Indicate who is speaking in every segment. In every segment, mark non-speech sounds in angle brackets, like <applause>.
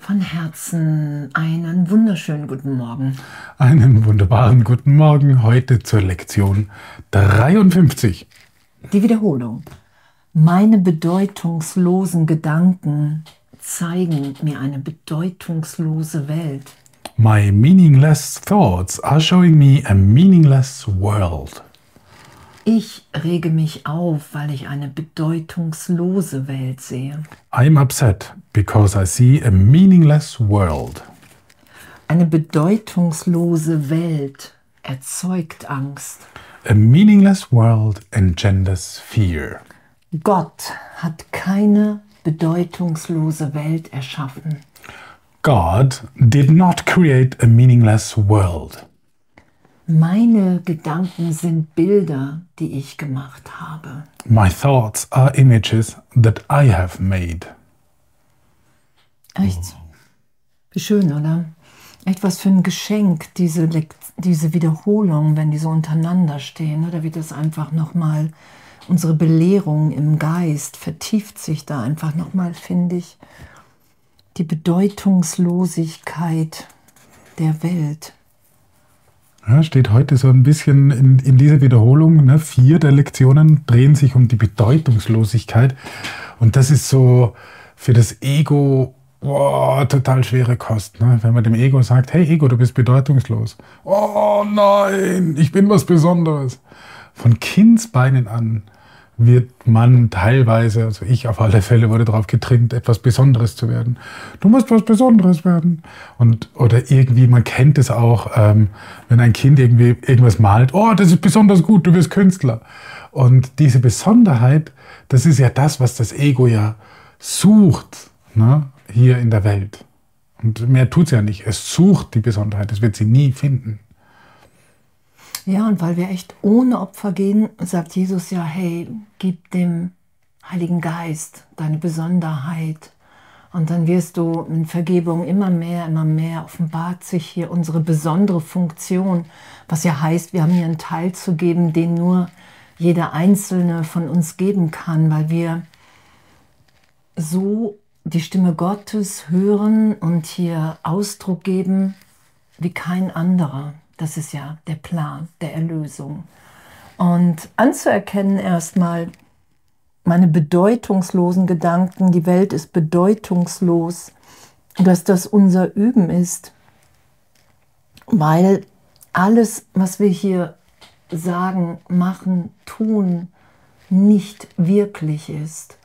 Speaker 1: Von Herzen einen wunderschönen guten Morgen.
Speaker 2: Einen wunderbaren guten Morgen heute zur Lektion 53.
Speaker 1: Die Wiederholung. Meine bedeutungslosen Gedanken zeigen mir eine bedeutungslose Welt.
Speaker 2: My meaningless thoughts are showing me a meaningless world.
Speaker 1: Ich rege mich auf, weil ich eine bedeutungslose Welt sehe.
Speaker 2: I'm upset because I see a meaningless world.
Speaker 1: Eine bedeutungslose Welt erzeugt Angst.
Speaker 2: A meaningless world engenders fear.
Speaker 1: Gott hat keine bedeutungslose Welt erschaffen.
Speaker 2: God did not create a meaningless world.
Speaker 1: Meine Gedanken sind Bilder, die ich gemacht habe.
Speaker 2: My thoughts are images that I have made.
Speaker 1: Echt? Wie schön, oder? Echt was für ein Geschenk, diese, diese Wiederholung, wenn die so untereinander stehen. Oder wie das einfach nochmal, unsere Belehrung im Geist vertieft sich da einfach nochmal, finde ich. Die Bedeutungslosigkeit der Welt.
Speaker 2: Ja, steht heute so ein bisschen in, in dieser Wiederholung. Ne? Vier der Lektionen drehen sich um die Bedeutungslosigkeit. Und das ist so für das Ego boah, total schwere Kost. Ne? Wenn man dem Ego sagt, hey Ego, du bist bedeutungslos. Oh nein, ich bin was Besonderes. Von Kindsbeinen an wird man teilweise, also ich auf alle Fälle wurde darauf getrimmt, etwas Besonderes zu werden. Du musst was Besonderes werden. Und, oder irgendwie, man kennt es auch, ähm, wenn ein Kind irgendwie irgendwas malt, oh, das ist besonders gut, du wirst Künstler. Und diese Besonderheit, das ist ja das, was das Ego ja sucht, ne, hier in der Welt. Und mehr tut es ja nicht. Es sucht die Besonderheit, es wird sie nie finden.
Speaker 1: Ja, und weil wir echt ohne Opfer gehen, sagt Jesus ja, hey, gib dem Heiligen Geist deine Besonderheit. Und dann wirst du in Vergebung immer mehr, immer mehr offenbart sich hier unsere besondere Funktion, was ja heißt, wir haben hier einen Teil zu geben, den nur jeder Einzelne von uns geben kann, weil wir so die Stimme Gottes hören und hier Ausdruck geben wie kein anderer. Das ist ja der Plan der Erlösung. Und anzuerkennen erstmal meine bedeutungslosen Gedanken, die Welt ist bedeutungslos, dass das unser Üben ist, weil alles, was wir hier sagen, machen, tun, nicht wirklich ist.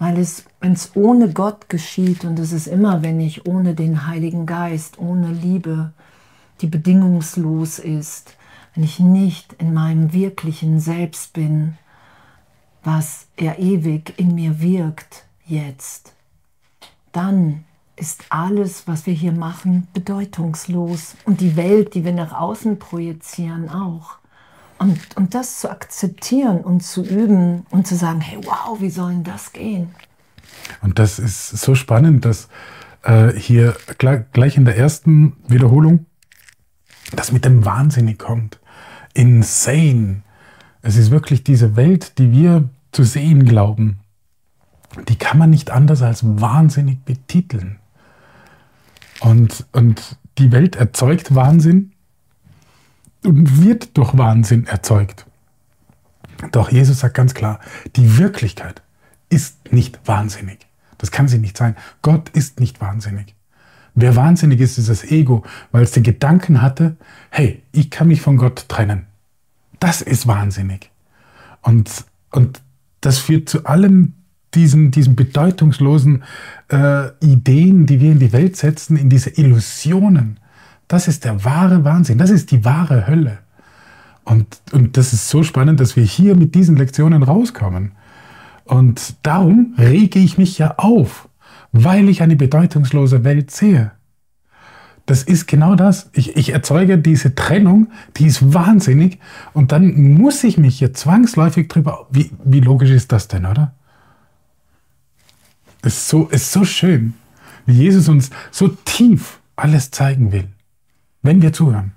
Speaker 1: Weil es, wenn es ohne Gott geschieht, und es ist immer, wenn ich ohne den Heiligen Geist, ohne Liebe, die bedingungslos ist, wenn ich nicht in meinem wirklichen Selbst bin, was er ewig in mir wirkt jetzt, dann ist alles, was wir hier machen, bedeutungslos. Und die Welt, die wir nach außen projizieren, auch. Und, und das zu akzeptieren und zu üben und zu sagen, hey, wow, wie soll denn das gehen?
Speaker 2: Und das ist so spannend, dass äh, hier gleich in der ersten Wiederholung das mit dem Wahnsinnig kommt. Insane. Es ist wirklich diese Welt, die wir zu sehen glauben, die kann man nicht anders als wahnsinnig betiteln. Und, und die Welt erzeugt Wahnsinn und wird durch Wahnsinn erzeugt. Doch Jesus sagt ganz klar, die Wirklichkeit ist nicht wahnsinnig. Das kann sie nicht sein. Gott ist nicht wahnsinnig. Wer wahnsinnig ist, ist das Ego, weil es den Gedanken hatte, hey, ich kann mich von Gott trennen. Das ist wahnsinnig. Und, und das führt zu allen diesen, diesen bedeutungslosen äh, Ideen, die wir in die Welt setzen, in diese Illusionen. Das ist der wahre Wahnsinn, das ist die wahre Hölle. Und, und das ist so spannend, dass wir hier mit diesen Lektionen rauskommen. Und darum rege ich mich ja auf weil ich eine bedeutungslose Welt sehe. Das ist genau das. Ich, ich, erzeuge diese Trennung, die ist wahnsinnig und dann muss ich mich hier zwangsläufig drüber. Wie, wie logisch ist das denn, oder? Es ist so, ist so schön, wie Jesus uns so tief alles zeigen will, wenn wir zuhören.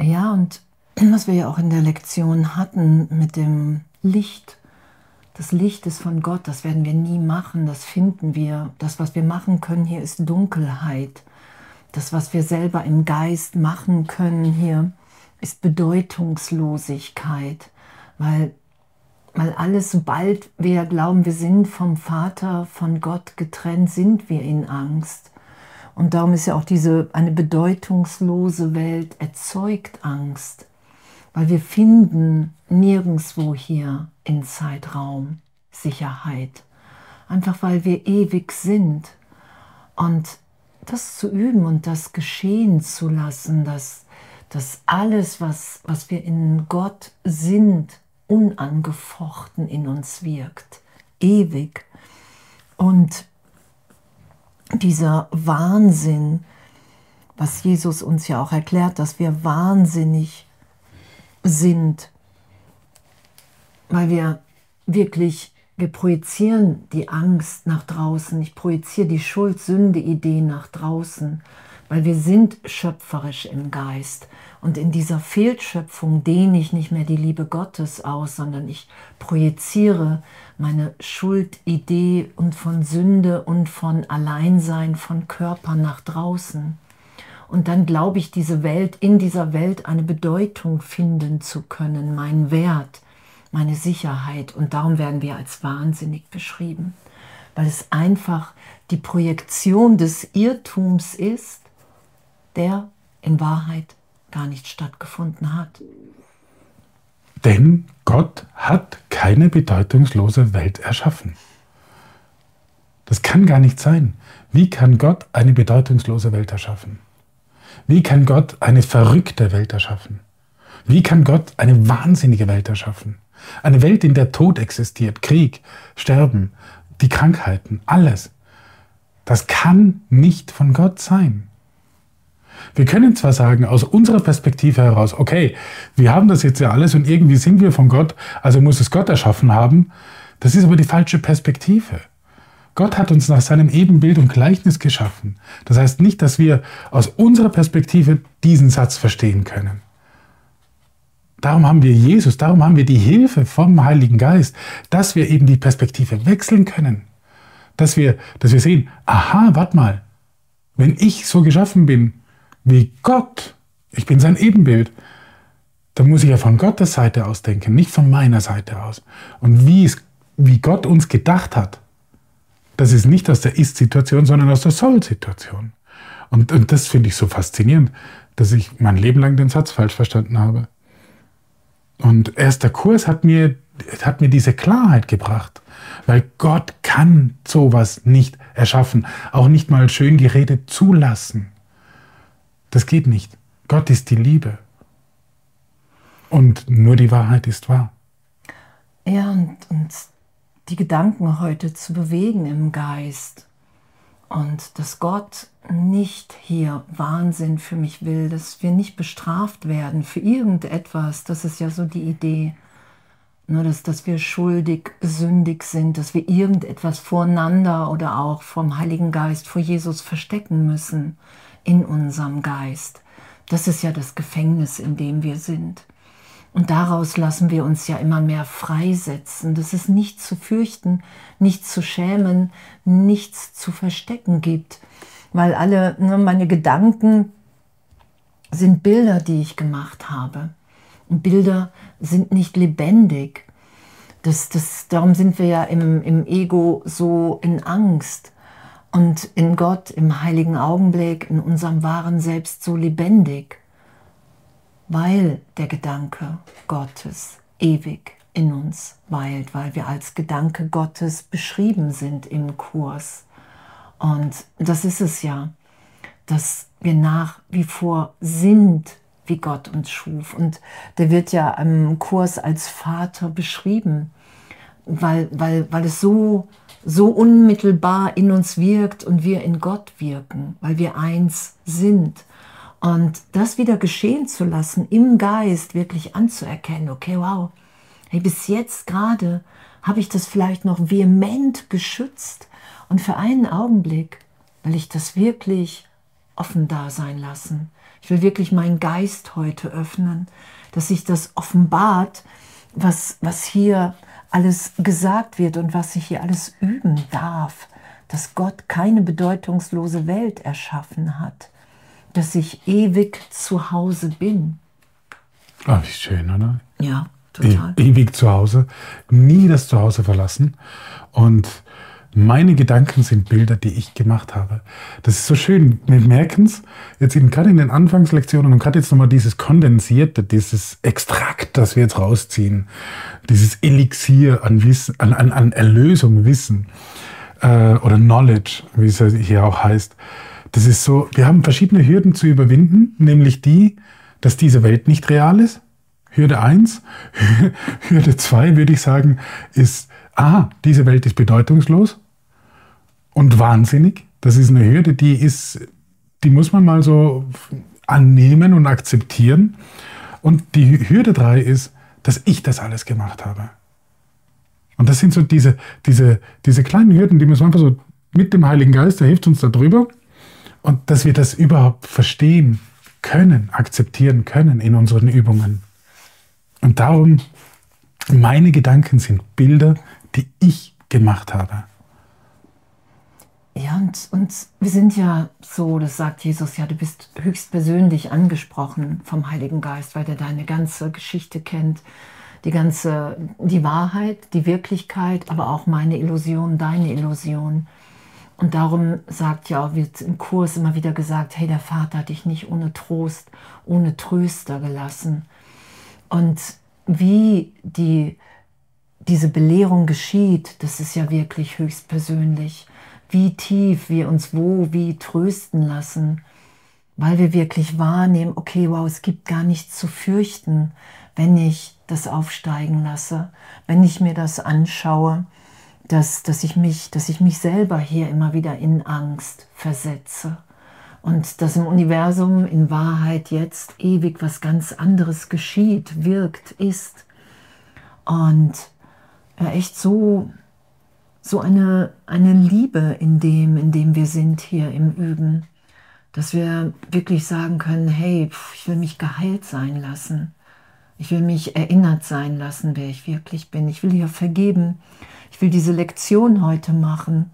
Speaker 1: Ja, und was wir ja auch in der Lektion hatten mit dem Licht. Das Licht ist von Gott, das werden wir nie machen, das finden wir. Das, was wir machen können hier, ist Dunkelheit. Das, was wir selber im Geist machen können hier, ist Bedeutungslosigkeit, weil, weil alles, sobald wir glauben, wir sind vom Vater, von Gott getrennt, sind wir in Angst. Und darum ist ja auch diese eine bedeutungslose Welt erzeugt Angst, weil wir finden nirgendwo hier in Zeitraum Sicherheit, einfach weil wir ewig sind. Und das zu üben und das geschehen zu lassen, dass, dass alles, was, was wir in Gott sind, unangefochten in uns wirkt, ewig. Und dieser Wahnsinn, was Jesus uns ja auch erklärt, dass wir wahnsinnig sind, weil wir wirklich, wir projizieren die Angst nach draußen, ich projiziere die Schuld-Sünde-Idee nach draußen, weil wir sind schöpferisch im Geist. Und in dieser Fehlschöpfung dehne ich nicht mehr die Liebe Gottes aus, sondern ich projiziere meine Schuldidee und von Sünde und von Alleinsein von Körper nach draußen. Und dann glaube ich, diese Welt, in dieser Welt eine Bedeutung finden zu können, meinen Wert, meine Sicherheit. Und darum werden wir als wahnsinnig beschrieben, weil es einfach die Projektion des Irrtums ist, der in Wahrheit gar nicht stattgefunden hat.
Speaker 2: Denn Gott hat keine bedeutungslose Welt erschaffen. Das kann gar nicht sein. Wie kann Gott eine bedeutungslose Welt erschaffen? Wie kann Gott eine verrückte Welt erschaffen? Wie kann Gott eine wahnsinnige Welt erschaffen? Eine Welt, in der Tod existiert, Krieg, Sterben, die Krankheiten, alles. Das kann nicht von Gott sein. Wir können zwar sagen, aus unserer Perspektive heraus, okay, wir haben das jetzt ja alles und irgendwie sind wir von Gott, also muss es Gott erschaffen haben. Das ist aber die falsche Perspektive. Gott hat uns nach seinem Ebenbild und Gleichnis geschaffen. Das heißt nicht, dass wir aus unserer Perspektive diesen Satz verstehen können. Darum haben wir Jesus, darum haben wir die Hilfe vom Heiligen Geist, dass wir eben die Perspektive wechseln können. Dass wir, dass wir sehen, aha, warte mal, wenn ich so geschaffen bin, wie Gott, ich bin sein Ebenbild, dann muss ich ja von Gottes Seite aus denken, nicht von meiner Seite aus. Und wie, es, wie Gott uns gedacht hat, das ist nicht aus der Ist-Situation, sondern aus der Soll-Situation. Und, und das finde ich so faszinierend, dass ich mein Leben lang den Satz falsch verstanden habe. Und erst der Kurs hat mir, hat mir diese Klarheit gebracht, weil Gott kann sowas nicht erschaffen, auch nicht mal schön geredet zulassen. Das geht nicht. Gott ist die Liebe. Und nur die Wahrheit ist wahr.
Speaker 1: Ja, und, und die Gedanken heute zu bewegen im Geist. Und dass Gott nicht hier Wahnsinn für mich will, dass wir nicht bestraft werden für irgendetwas. Das ist ja so die Idee. Nur, dass, dass wir schuldig, sündig sind, dass wir irgendetwas voreinander oder auch vom Heiligen Geist vor Jesus verstecken müssen in unserem Geist. Das ist ja das Gefängnis, in dem wir sind. Und daraus lassen wir uns ja immer mehr freisetzen, dass es nichts zu fürchten, nichts zu schämen, nichts zu verstecken gibt. Weil alle ne, meine Gedanken sind Bilder, die ich gemacht habe. Und Bilder sind nicht lebendig. Das, das, darum sind wir ja im, im Ego so in Angst und in Gott, im heiligen Augenblick, in unserem wahren Selbst so lebendig, weil der Gedanke Gottes ewig in uns weilt, weil wir als Gedanke Gottes beschrieben sind im Kurs. Und das ist es ja, dass wir nach wie vor sind, wie Gott uns schuf. Und der wird ja im Kurs als Vater beschrieben, weil, weil, weil es so so unmittelbar in uns wirkt und wir in Gott wirken, weil wir eins sind. Und das wieder geschehen zu lassen, im Geist wirklich anzuerkennen, okay, wow, hey, bis jetzt gerade habe ich das vielleicht noch vehement geschützt und für einen Augenblick will ich das wirklich offen da sein lassen. Ich will wirklich meinen Geist heute öffnen. dass sich das offenbart, was, was hier alles gesagt wird und was ich hier alles üben darf, dass Gott keine bedeutungslose Welt erschaffen hat, dass ich ewig zu Hause bin.
Speaker 2: Oh, wie schön, oder?
Speaker 1: Ja, total.
Speaker 2: E ewig zu Hause, nie das Zuhause verlassen. Und meine Gedanken sind Bilder, die ich gemacht habe. Das ist so schön. Wir merken es jetzt in, gerade in den Anfangslektionen und gerade jetzt nochmal dieses Kondensierte, dieses Extrakt, das wir jetzt rausziehen, dieses Elixier an Wissen, an, an, an Erlösung, Wissen äh, oder Knowledge, wie es hier auch heißt. Das ist so, wir haben verschiedene Hürden zu überwinden, nämlich die, dass diese Welt nicht real ist. Hürde 1. <laughs> Hürde 2 würde ich sagen, ist, aha, diese Welt ist bedeutungslos und wahnsinnig. Das ist eine Hürde, die ist, die muss man mal so annehmen und akzeptieren. Und die Hürde drei ist, dass ich das alles gemacht habe. Und das sind so diese, diese, diese kleinen Hürden, die müssen wir einfach so mit dem Heiligen Geist, der hilft uns da drüber. Und dass wir das überhaupt verstehen können, akzeptieren können in unseren Übungen. Und darum, meine Gedanken sind Bilder, die ich gemacht habe.
Speaker 1: Ja, und, und wir sind ja so, das sagt Jesus ja, du bist höchstpersönlich angesprochen vom Heiligen Geist, weil der deine ganze Geschichte kennt, die ganze, die Wahrheit, die Wirklichkeit, aber auch meine Illusion, deine Illusion. Und darum sagt ja auch, wird im Kurs immer wieder gesagt, hey, der Vater hat dich nicht ohne Trost, ohne Tröster gelassen. Und wie die, diese Belehrung geschieht, das ist ja wirklich höchstpersönlich wie tief wir uns wo, wie trösten lassen, weil wir wirklich wahrnehmen, okay, wow, es gibt gar nichts zu fürchten, wenn ich das aufsteigen lasse, wenn ich mir das anschaue, dass, dass, ich mich, dass ich mich selber hier immer wieder in Angst versetze und dass im Universum in Wahrheit jetzt ewig was ganz anderes geschieht, wirkt, ist. Und ja, echt so so eine, eine Liebe in dem, in dem wir sind hier im Üben, dass wir wirklich sagen können, hey, ich will mich geheilt sein lassen. Ich will mich erinnert sein lassen, wer ich wirklich bin. Ich will hier vergeben. Ich will diese Lektion heute machen,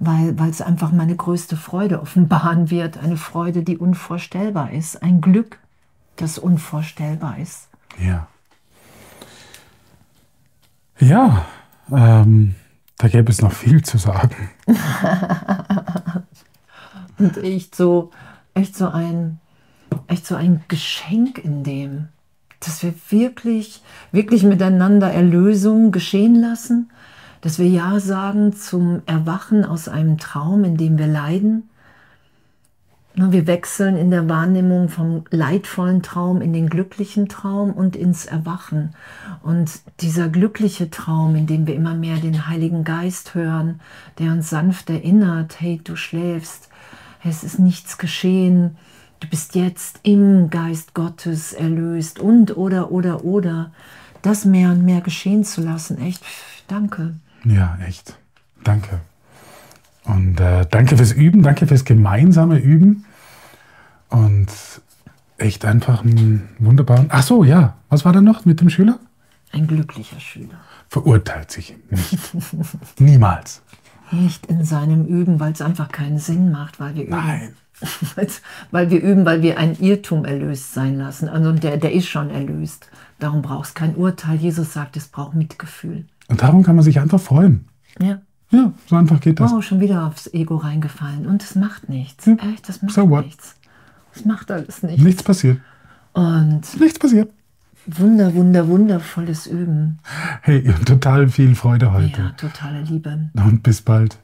Speaker 1: weil, weil es einfach meine größte Freude offenbaren wird. Eine Freude, die unvorstellbar ist. Ein Glück, das unvorstellbar ist.
Speaker 2: Ja. Ja, ähm, da gäbe es noch viel zu sagen. <laughs>
Speaker 1: Und echt so, echt so ein, echt so ein Geschenk in dem, dass wir wirklich, wirklich miteinander Erlösung geschehen lassen, dass wir Ja sagen zum Erwachen aus einem Traum, in dem wir leiden, wir wechseln in der Wahrnehmung vom leidvollen Traum in den glücklichen Traum und ins Erwachen. Und dieser glückliche Traum, in dem wir immer mehr den Heiligen Geist hören, der uns sanft erinnert, hey, du schläfst, es ist nichts geschehen, du bist jetzt im Geist Gottes erlöst und oder oder oder, das mehr und mehr geschehen zu lassen. Echt, danke.
Speaker 2: Ja, echt. Danke. Und äh, danke fürs Üben, danke fürs gemeinsame Üben. Und echt einfach einen wunderbaren. Ach so, ja. Was war da noch mit dem Schüler?
Speaker 1: Ein glücklicher Schüler.
Speaker 2: Verurteilt sich nicht. <laughs> Niemals.
Speaker 1: Nicht in seinem Üben, weil es einfach keinen Sinn macht, weil wir üben.
Speaker 2: Nein. <laughs>
Speaker 1: weil wir üben, weil wir ein Irrtum erlöst sein lassen. Also der, der ist schon erlöst. Darum braucht es kein Urteil. Jesus sagt, es braucht Mitgefühl.
Speaker 2: Und darum kann man sich einfach freuen.
Speaker 1: Ja.
Speaker 2: Ja, so einfach geht das.
Speaker 1: Oh, schon wieder aufs Ego reingefallen. Und es macht nichts. Ja. Echt, das macht
Speaker 2: so what?
Speaker 1: nichts. Es macht alles nichts.
Speaker 2: Nichts passiert.
Speaker 1: Und
Speaker 2: Nichts passiert.
Speaker 1: wunder, wunder, wundervolles Üben.
Speaker 2: Hey, total viel Freude heute.
Speaker 1: Ja, totale Liebe.
Speaker 2: Und bis bald.